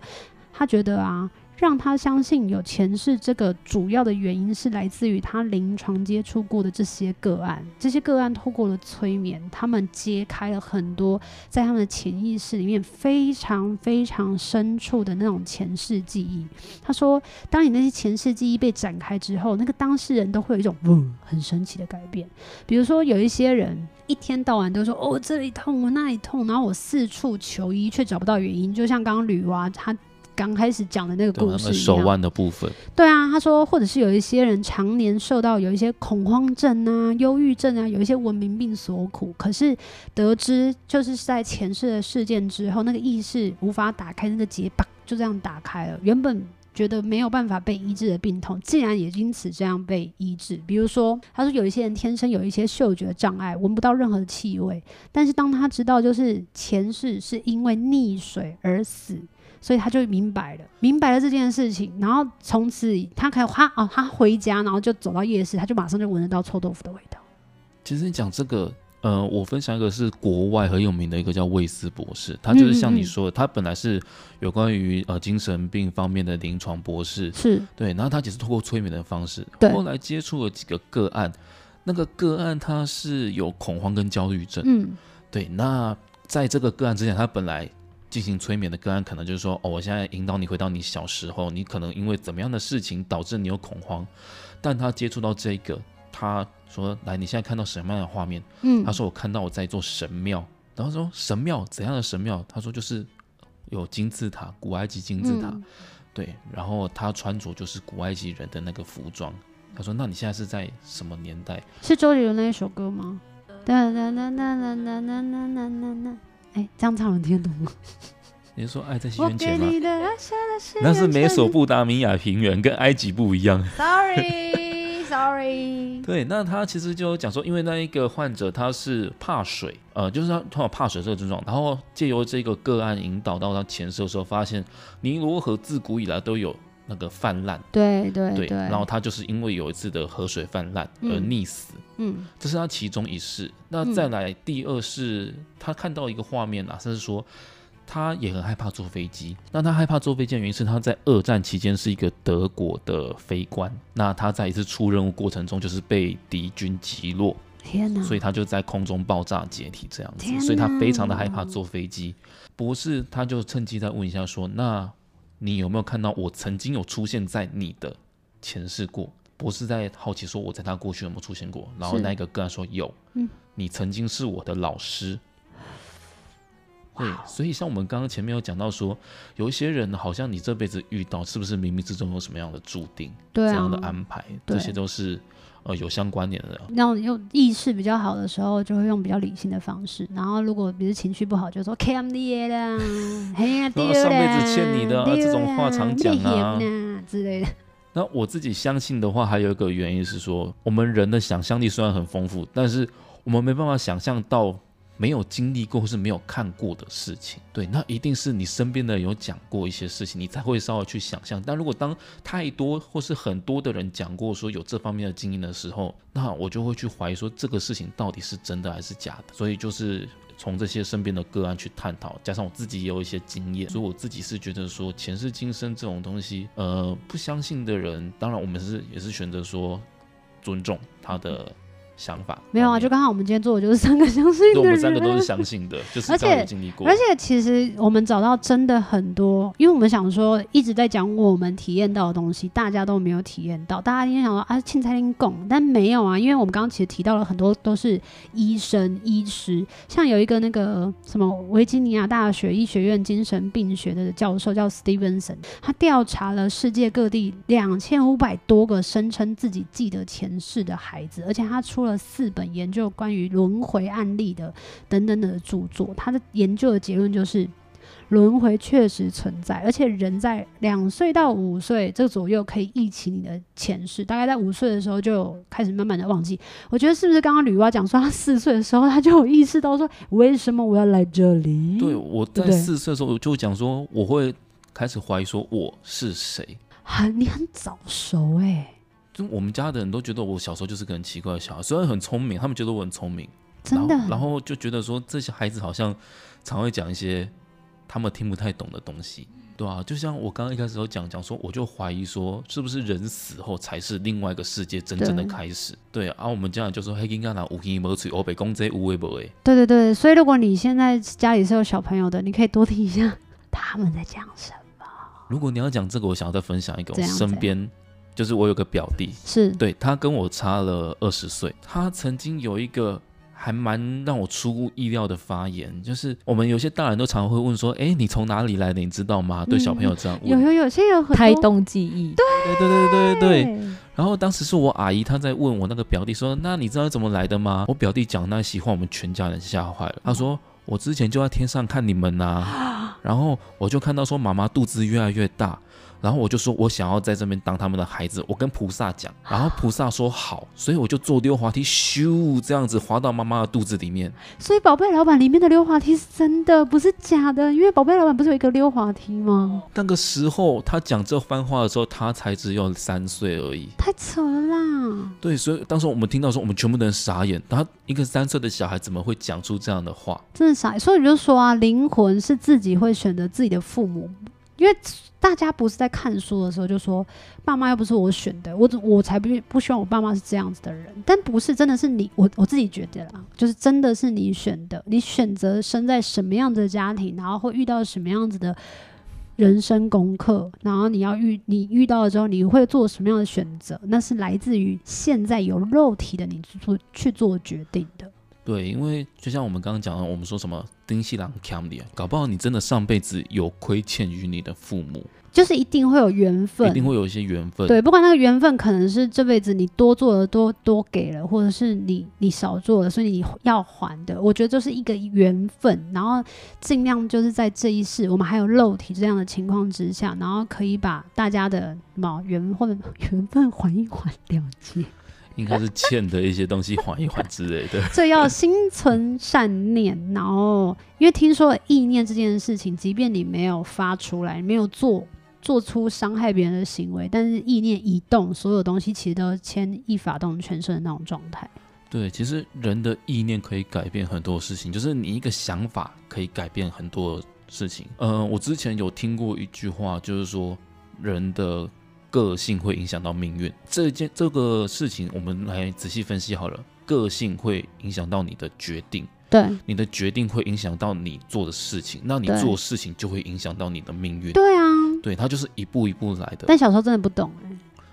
他觉得啊。让他相信有前世，这个主要的原因是来自于他临床接触过的这些个案。这些个案透过了催眠，他们揭开了很多在他们的潜意识里面非常非常深处的那种前世记忆。他说，当你那些前世记忆被展开之后，那个当事人都会有一种嗯很神奇的改变。比如说，有一些人一天到晚都说哦这里痛，我那里痛，然后我四处求医却找不到原因。就像刚刚女娲她。刚开始讲的那个故事，手腕的部分。对啊，他说，或者是有一些人常年受到有一些恐慌症啊、忧郁症啊，有一些文明病所苦，可是得知就是在前世的事件之后，那个意识无法打开那个结，啪，就这样打开了。原本觉得没有办法被医治的病痛，竟然也因此这样被医治。比如说，他说有一些人天生有一些嗅觉障碍，闻不到任何的气味，但是当他知道就是前世是因为溺水而死。所以他就明白了，明白了这件事情，然后从此他可以他哦，他回家，然后就走到夜市，他就马上就闻得到臭豆腐的味道。其实你讲这个，呃，我分享一个是国外很有名的一个叫魏斯博士，他就是像你说的，嗯嗯嗯，他本来是有关于呃精神病方面的临床博士，是对，然后他只是通过催眠的方式，后来接触了几个个案，那个个案他是有恐慌跟焦虑症，嗯，对，那在这个个案之前，他本来。进行催眠的个案，可能就是说，哦，我现在引导你回到你小时候，你可能因为怎么样的事情导致你有恐慌，但他接触到这个，他说，来，你现在看到什么样的画面？嗯，他说我看到我在一座神庙，然后说神庙怎样的神庙？他说就是有金字塔，古埃及金字塔，嗯、对，然后他穿着就是古埃及人的那个服装。他说，那你现在是在什么年代？是周杰伦那一首歌吗？哒哒哒哒哒哒哒哒哒哒。哎，这样唱能听得懂吗？你是说爱在西元前吗？那是美索不达米亚平原，跟埃及不一样。Sorry，Sorry *laughs* sorry。对，那他其实就讲说，因为那一个患者他是怕水，呃，就是他他有怕水这个症状，然后借由这个个案引导到他前世的时候，发现尼罗河自古以来都有那个泛滥。对对对，对。然后他就是因为有一次的河水泛滥而溺死。嗯嗯，这是他其中一世。那再来第二世，嗯、他看到一个画面啊，甚至说他也很害怕坐飞机。那他害怕坐飞机的原因是他在二战期间是一个德国的飞官。那他在一次出任务过程中就是被敌军击落，天哪！所以他就在空中爆炸解体这样子，所以他非常的害怕坐飞机。博士他就趁机再问一下说：“那你有没有看到我曾经有出现在你的前世过？”不是在好奇说：“我在他过去有没有出现过？”然后那个个案说：“有，嗯，你曾经是我的老师。”对，所以像我们刚刚前面有讲到说，有一些人好像你这辈子遇到，是不是冥冥之中有什么样的注定，对啊，这样的安排？这些都是呃有相关联的。那种用意识比较好的时候，就会用比较理性的方式。然后如果比如情绪不好，就说 KMDA 啦，嘿呀，上辈子欠你的这种话常讲啊之类的。*laughs* 那我自己相信的话，还有一个原因是说，我们人的想象力虽然很丰富，但是我们没办法想象到没有经历过或是没有看过的事情。对，那一定是你身边的人有讲过一些事情，你才会稍微去想象。但如果当太多或是很多的人讲过说有这方面的经验的时候，那我就会去怀疑说这个事情到底是真的还是假的。所以就是。从这些身边的个案去探讨，加上我自己也有一些经验，所以我自己是觉得说前世今生这种东西，呃，不相信的人，当然我们是也是选择说尊重他的。想法没有啊，就刚好我们今天做的就是三个相信的人，我们三个都是相信的，就是而且经历过，而且其实我们找到真的很多，因为我们想说一直在讲我们体验到的东西，大家都没有体验到，大家今天想说啊，凊彩恁讲，但没有啊，因为我们刚刚其实提到了很多都是医生、医师，像有一个那个什么维吉尼亚大学医学院精神病学的教授叫 Stevenson，他调查了世界各地两千五百多个声称自己记得前世的孩子，而且他出了四本研究关于轮回案例的等等的著作，他的研究的结论就是轮回确实存在，而且人在两岁到五岁这左右可以忆起你的前世，大概在五岁的时候就开始慢慢的忘记。我觉得是不是刚刚女娲讲说他四岁的时候他就有意识到说为什么我要来这里？对，我在四岁的时候我就讲说我会开始怀疑说我是谁？很、啊，你很早熟哎、欸。就我们家的人都觉得我小时候就是个很奇怪的小孩，虽然很聪明，他们觉得我很聪明，真的然，然后就觉得说这些孩子好像常会讲一些他们听不太懂的东西，对啊，就像我刚刚一开始有讲讲说，我就怀疑说是不是人死后才是另外一个世界真正的开始？对，对啊，我们家人就说黑金刚拿五斤毛锤，我被公贼无为不为。对对对，所以如果你现在家里是有小朋友的，你可以多听一下他们在讲什么。如果你要讲这个，我想要再分享一个我身边。就是我有个表弟，是对他跟我差了二十岁。他曾经有一个还蛮让我出乎意料的发言，就是我们有些大人都常会问说：“哎，你从哪里来的？你知道吗？”对小朋友这样问。有有有些有胎动记忆。对对对对对对。然后当时是我阿姨，她在问我那个表弟说：“那你知道怎么来的吗？”我表弟讲那席话，我们全家人吓坏了。他说：“我之前就在天上看你们呐，*gasps* 然后我就看到说妈妈肚子越来越大。”然后我就说，我想要在这边当他们的孩子。我跟菩萨讲，然后菩萨说好，所以我就坐溜滑梯，咻，这样子滑到妈妈的肚子里面。所以宝贝老板里面的溜滑梯是真的，不是假的。因为宝贝老板不是有一个溜滑梯吗？那个时候他讲这番话的时候，他才只有三岁而已，太扯了啦。对，所以当时我们听到说，我们全部人傻眼。他一个三岁的小孩怎么会讲出这样的话？真的傻。所以你就说啊，灵魂是自己会选择自己的父母。因为大家不是在看书的时候就说，爸妈又不是我选的，我我才不不希望我爸妈是这样子的人。但不是，真的是你我我自己觉得啦，就是真的是你选的，你选择生在什么样子的家庭，然后会遇到什么样子的人生功课，然后你要遇你遇到了之后，你会做什么样的选择，那是来自于现在有肉体的你做去做决定的。对，因为就像我们刚刚讲的，我们说什么丁西郎 cam 的，搞不好你真的上辈子有亏欠于你的父母，就是一定会有缘分，一定会有一些缘分。对，不管那个缘分可能是这辈子你多做了多多给了，或者是你你少做了，所以你要还的。我觉得就是一个缘分，然后尽量就是在这一世，我们还有肉体这样的情况之下，然后可以把大家的什么缘或者 *laughs* 缘分还一还了结。应该是欠的一些东西缓一缓之类的。*laughs* 这要心存善念，然后因为听说意念这件事情，即便你没有发出来，没有做做出伤害别人的行为，但是意念一动，所有东西其实都牵一发动全身的那种状态。对，其实人的意念可以改变很多事情，就是你一个想法可以改变很多事情。嗯、呃，我之前有听过一句话，就是说人的。个性会影响到命运，这件这个事情我们来仔细分析好了。个性会影响到你的决定，对，你的决定会影响到你做的事情，那你做事情就会影响到你的命运。对啊，对，它就是一步一步来的。但小时候真的不懂，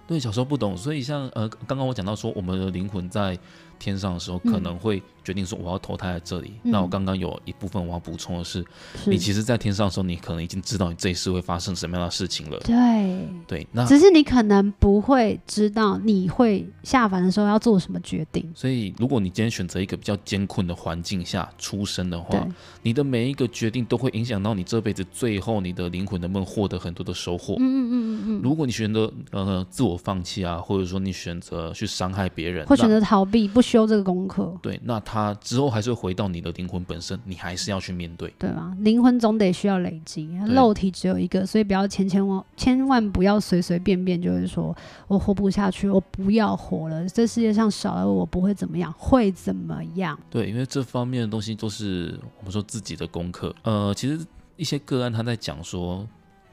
对，小时候不懂，所以像呃，刚刚我讲到说，我们的灵魂在天上的时候，可能会决定说我要投胎在这里。嗯、那我刚刚有一部分我要补充的是，是你其实，在天上的时候，你可能已经知道你这一世会发生什么样的事情了。对对，那只是你可能不会知道你会下凡的时候要做什么决定。所以，如果你今天选择一个比较艰困的环境下出生的话，你的每一个决定都会影响到你这辈子最后你的灵魂能不能获得很多的收获。嗯嗯嗯嗯嗯。如果你选择呃自我放弃啊，或者说你选择去伤害别人，或选择逃避不修这个功课，对，那他之后还是会回到你的灵魂本身，你还是要去面对，对吗？灵魂总得需要累积，对肉体只有一个，所以不要千千万千万不要随随便便就是说我活不下去，我不要活了，这世界上少了我不会怎么样，会怎么样？对，因为这方面的东西都是我们说自己的功课。呃，其实一些个案他在讲说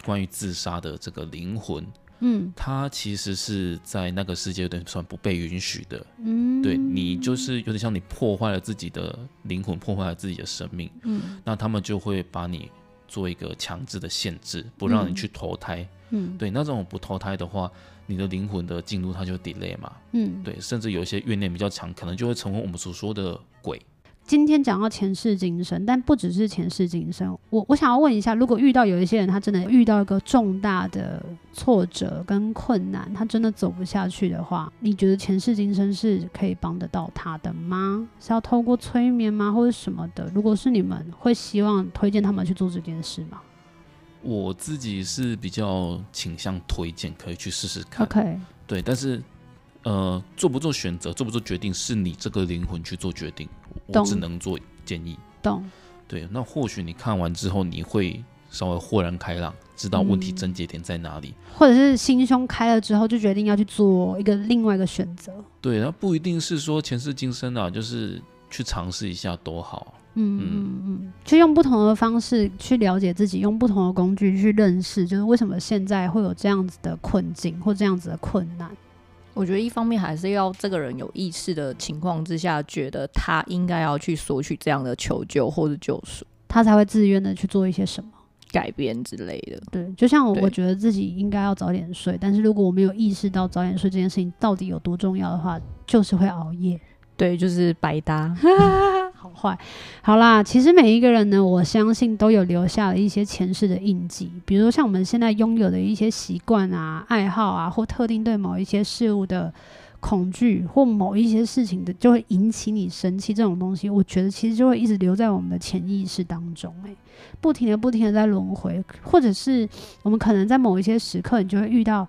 关于自杀的这个灵魂。嗯，他其实是在那个世界有点算不被允许的。嗯，对，你就是有点像你破坏了自己的灵魂，破坏了自己的生命。嗯，那他们就会把你做一个强制的限制，不让你去投胎。嗯，对，那这种不投胎的话，你的灵魂的进入它就 delay 嘛。嗯，对，甚至有一些怨念比较强，可能就会成为我们所说的鬼。今天讲到前世今生，但不只是前世今生。我我想要问一下，如果遇到有一些人，他真的遇到一个重大的挫折跟困难，他真的走不下去的话，你觉得前世今生是可以帮得到他的吗？是要透过催眠吗，或者什么的？如果是你们，会希望推荐他们去做这件事吗？我自己是比较倾向推荐，可以去试试看。OK，对，但是。呃，做不做选择，做不做决定，是你这个灵魂去做决定，我只能做建议。懂。对，那或许你看完之后，你会稍微豁然开朗，知道问题症结点在哪里，嗯，或者是心胸开了之后，就决定要去做一个另外一个选择。对，那不一定是说前世今生啊，就是去尝试一下都好。嗯嗯嗯，就用不同的方式去了解自己，用不同的工具去认识，就是为什么现在会有这样子的困境或这样子的困难。我觉得一方面还是要这个人有意识的情况之下，觉得他应该要去索取这样的求救或者救赎，他才会自愿的去做一些什么改变之类的。对，就像我，我觉得自己应该要早点睡，但是如果我没有意识到早点睡这件事情到底有多重要的话，就是会熬夜。对，就是白搭。*laughs* 好坏，好啦，其实每一个人呢，我相信都有留下了一些前世的印记，比如像我们现在拥有的一些习惯啊、爱好啊，或特定对某一些事物的恐惧，或某一些事情的，就会引起你生气这种东西，我觉得其实就会一直留在我们的潜意识当中，欸，不停的、不停的在轮回，或者是我们可能在某一些时刻，你就会遇到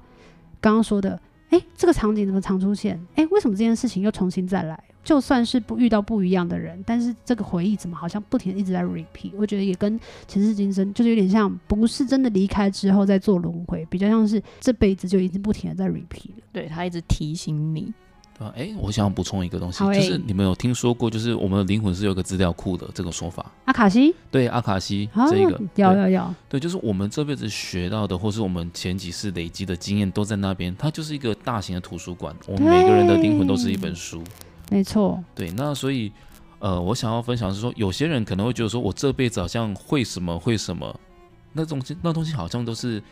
刚刚说的，诶，这个场景怎么常出现？诶，为什么这件事情又重新再来？就算是不遇到不一样的人，但是这个回忆怎么好像不停一直在 repeat？我觉得也跟前世今生就是有点像，不是真的离开之后再做轮回，比较像是这辈子就已经不停的在 repeat 了。对，他一直提醒你。对啊，哎，我想要补充一个东西，欸、就是你们有听说过，就是我们的灵魂是有个资料库的这个说法。阿卡西？对，阿卡西这个、啊、有有有。对，就是我们这辈子学到的，或是我们前几世累积的经验都在那边，它就是一个大型的图书馆。我们每个人的灵魂都是一本书。没错，对，那所以，呃，我想要分享的是说，有些人可能会觉得说，我这辈子好像会什么会什么，那东西那东西好像都是，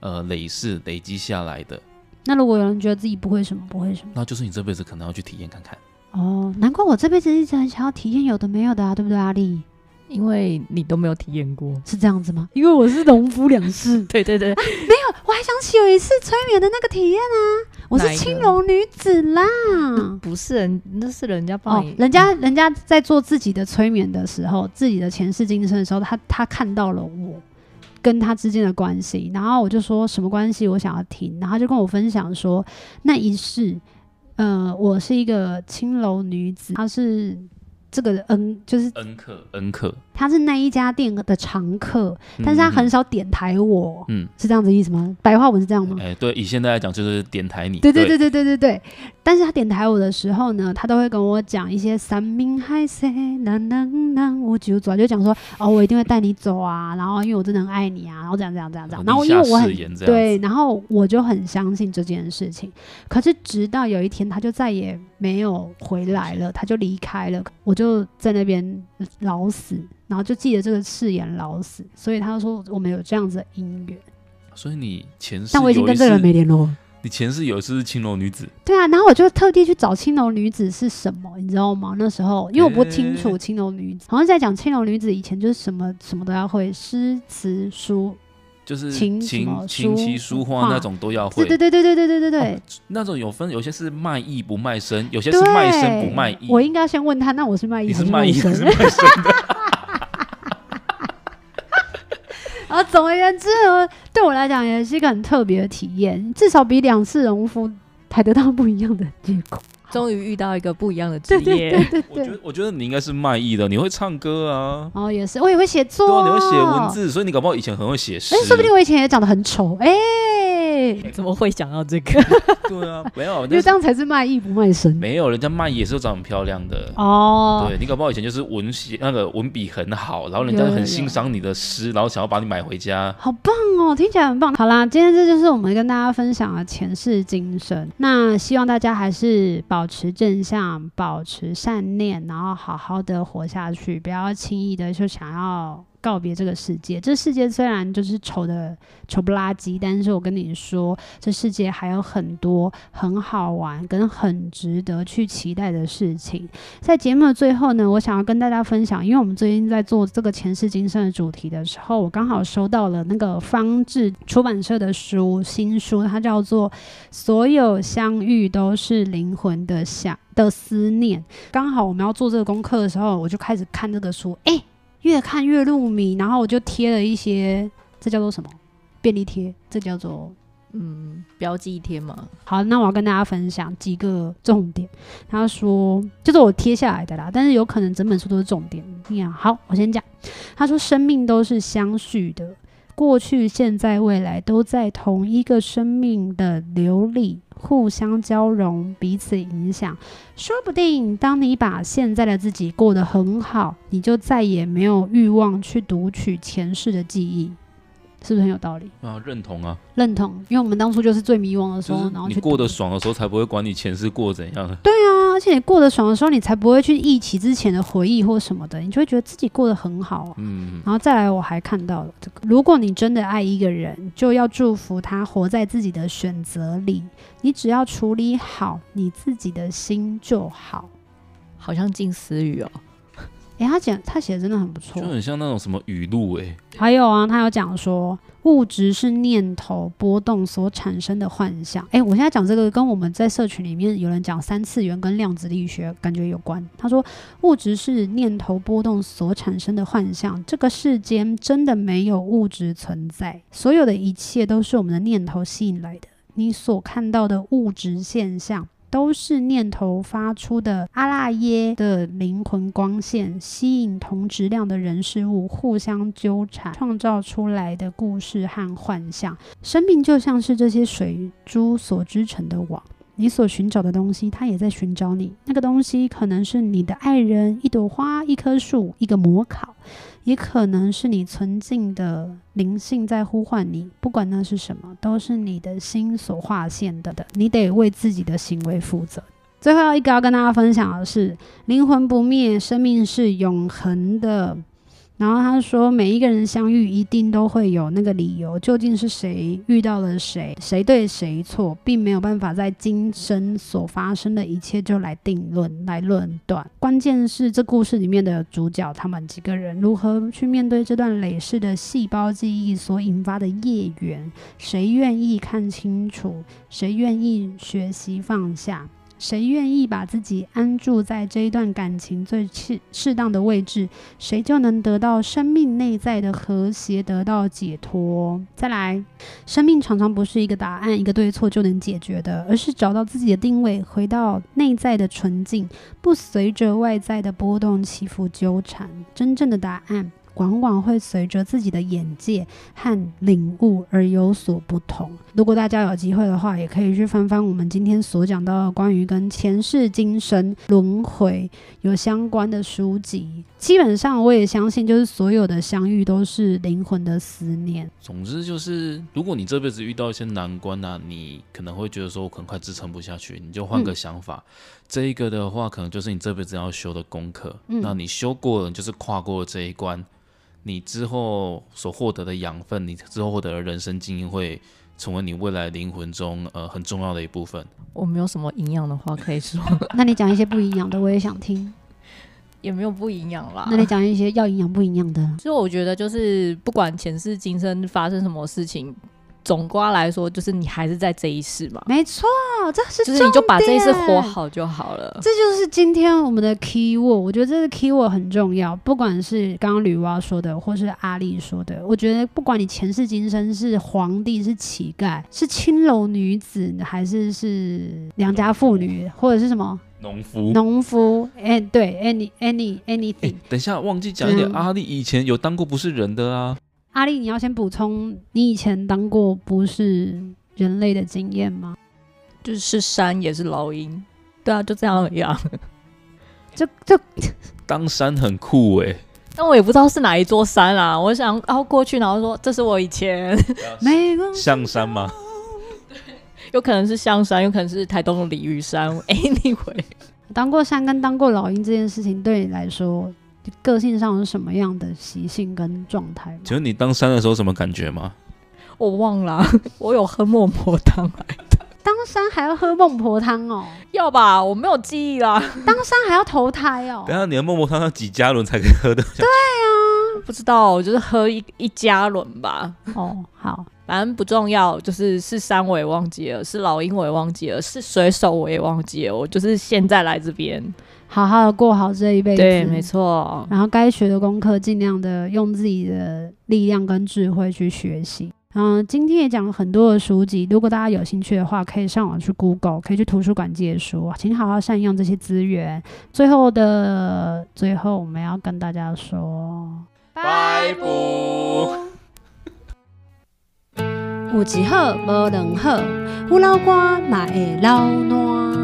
呃，累世累积下来的。那如果有人觉得自己不会什么不会什么，那就是你这辈子可能要去体验看看。哦，难怪我这辈子一直很想要体验有的没有的啊，对不对，阿丽？因为你都没有体验过，是这样子吗？因为我是农夫两世。*laughs* 对对对、*laughs* 啊，没有，我还想起有一次催眠的那个体验啊，我是青楼女子啦。不是人，那是人家帮你、哦，人家人家在做自己的催眠的时候，自己的前世今生的时候，他他看到了我跟他之间的关系，然后我就说什么关系，我想要听，然后他就跟我分享说那一世，呃，我是一个青楼女子，她是。这个恩就是恩客，恩客，他是那一家店的常客，但是他很少点台我，嗯，是这样子意思吗？白话文是这样吗？哎，对，以现在来讲就是点台你，对对对对对对对。但是他点台我的时候呢，他都会跟我讲一些三明海色，能能能，我就主要就讲说，哦，我一定会带你走啊，*laughs* 然后因为我真的很爱你啊，然后这样这样这样这样，然后因为我很对，然后我就很相信这件事情。可是直到有一天，他就再也没有回来了，他就离开了，我就。在那边老死，然后就记得这个誓言老死，所以他说我们有这样子的姻缘。所以你前世，但我已经跟这个人没联络。你前世有一次是青楼女子，对啊，然后我就特地去找青楼女子是什么，你知道吗？那时候因为我不清楚青楼女子，欸、好像在讲青楼女子以前就是什么什么都要会，诗词书。就是琴琴琴棋书画那种都要会，对对对对对对对对对、哦，那种有分，有些是卖艺不卖身，有些是卖身不卖艺。我应该先问他，那我是卖艺，你是卖艺还是卖身的？*laughs* 啊，总而言之，对我来讲也是一个很特别的体验，至少比两次农夫还得到不一样的结果。终于遇到一个不一样的职业。对对对对对，我觉得我觉得你应该是卖艺的，你会唱歌啊。哦，也是，我也会写作。对啊，你会写文字，所以你搞不好以前很会写诗。哎，说不定我以前也长得很丑。哎。怎么会想到这个？*laughs* 对啊，*laughs* 没有，因为这样才是卖艺不卖身。没有，人家卖艺也是长很漂亮的哦。对，你搞不好以前就是文写那个文笔很好，然后人家很欣赏你的诗，然后想要把你买回家。好棒哦，听起来很棒。好啦，今天这就是我们跟大家分享的前世今生。那希望大家还是保持正向，保持善念，然后好好的活下去，不要轻易的就想要。告别这个世界，这世界虽然就是丑的丑不拉几，但是我跟你说，这世界还有很多很好玩跟很值得去期待的事情。在节目的最后呢，我想要跟大家分享，因为我们最近在做这个前世今生的主题的时候，我刚好收到了那个方志出版社的书新书，它叫做《所有相遇都是灵魂的想的思念》。刚好我们要做这个功课的时候，我就开始看这个书，哎。越看越入迷，然后我就贴了一些，这叫做什么？便利贴，这叫做嗯标记贴嘛。好，那我要跟大家分享几个重点。他说，就是我贴下来的啦，但是有可能整本书都是重点。你好，我先讲。他说，生命都是相续的。过去、现在、未来都在同一个生命的流里，互相交融，彼此影响。说不定，当你把现在的自己过得很好，你就再也没有欲望去读取前世的记忆。是不是很有道理啊？认同啊，认同，因为我们当初就是最迷惘的时候，然后你过得爽的时候，才不会管你前世过怎样。对啊，而且你过得爽的时候，你才不会去忆起之前的回忆或什么的，你就会觉得自己过得很好啊。嗯，然后再来，我还看到了这个：如果你真的爱一个人，就要祝福他活在自己的选择里。你只要处理好你自己的心就好。好像近思语哦。诶，他讲他写的真的很不错，就很像那种什么语录诶。还有啊，他有讲说，物质是念头波动所产生的幻象。诶，我现在讲这个跟我们在社群里面有人讲三次元跟量子力学感觉有关。他说，物质是念头波动所产生的幻象，这个世间真的没有物质存在，所有的一切都是我们的念头吸引来的。你所看到的物质现象。都是念头发出的阿赖耶的灵魂光线，吸引同质量的人事物互相纠缠，创造出来的故事和幻象。生命就像是这些水珠所织成的网，你所寻找的东西，它也在寻找你。那个东西可能是你的爱人、一朵花、一棵树、一个模考。也可能是你纯净的灵性在呼唤你，不管那是什么，都是你的心所划线的的，你得为自己的行为负责。最后一个要跟大家分享的是，灵魂不灭，生命是永恒的。然后他说，每一个人相遇一定都会有那个理由，究竟是谁遇到了谁，谁对谁错，并没有办法在今生所发生的一切就来定论、来论断。关键是这故事里面的主角他们几个人如何去面对这段累世的细胞记忆所引发的业缘，谁愿意看清楚，谁愿意学习放下。谁愿意把自己安住在这一段感情最适适当的位置，谁就能得到生命内在的和谐，得到解脱。再来，生命常常不是一个答案、一个对错就能解决的，而是找到自己的定位，回到内在的纯净，不随着外在的波动起伏纠缠。真正的答案。往往会随着自己的眼界和领悟而有所不同。如果大家有机会的话，也可以去翻翻我们今天所讲到的关于跟前世今生轮回有相关的书籍。基本上，我也相信，就是所有的相遇都是灵魂的思念。总之，就是如果你这辈子遇到一些难关呐、啊，你可能会觉得说，我可能快支撑不下去，你就换个想法。嗯、这一个的话，可能就是你这辈子要修的功课。嗯、那你修过了，就是跨过了这一关。你之后所获得的养分，你之后获得的人生经验会成为你未来灵魂中呃很重要的一部分。我没有什么营养的话可以说，*laughs* 那你讲一些不营养的，我也想听。也没有不营养啦。那你讲一些要营养不营养的？所以我觉得就是不管前世今生发生什么事情。总括来说，就是你还是在这一世嘛。没错，这是就是你就把这一世活好就好了。这就是今天我们的 key word，我觉得这个 key word 很重要。不管是刚刚女娲说的，或是阿丽说的，我觉得不管你前世今生是皇帝、是乞丐、是青楼女子，还是是良家妇女，或者是什么农夫，农夫，哎，对，any any anything。欸，等一下忘记讲一点，嗯，阿丽以前有当过不是人的啊。阿丽，你要先补充，你以前当过不是人类的经验吗？就是山也是老鹰，对啊，就这样一样。*laughs* 就就 *laughs* 当山很酷哎、欸，但我也不知道是哪一座山啊。我想，然后过去，然后说这是我以前没有象山吗？有可能是象山，有可能是台东的鲤鱼山。Anyway，当过山跟当过老鹰这件事情，对你来说？个性上是什么样的习性跟状态？请问你当山的时候什么感觉吗？我忘了，*laughs* 我有喝孟婆汤来的。当山还要喝孟婆汤哦？要吧，我没有记忆啦。*laughs* 当山还要投胎哦？等下你的孟婆汤要几加仑才可以喝的？对啊，不知道，我就是喝一一加仑吧。哦，好，反正不重要，就是是山我也忘记了，是老鹰我也忘记了，是水手我也忘记了，我就是现在来这边。好好的过好这一辈子，对，没错。然后该学的功课，尽量的用自己的力量跟智慧去学习。嗯，今天也讲了很多的书籍，如果大家有兴趣的话，可以上网去 Google，可以去图书馆借书，请好好善用这些资源。最后的最后，我们要跟大家说，拜拜。有一好无两好，有老瓜嘛会老烂。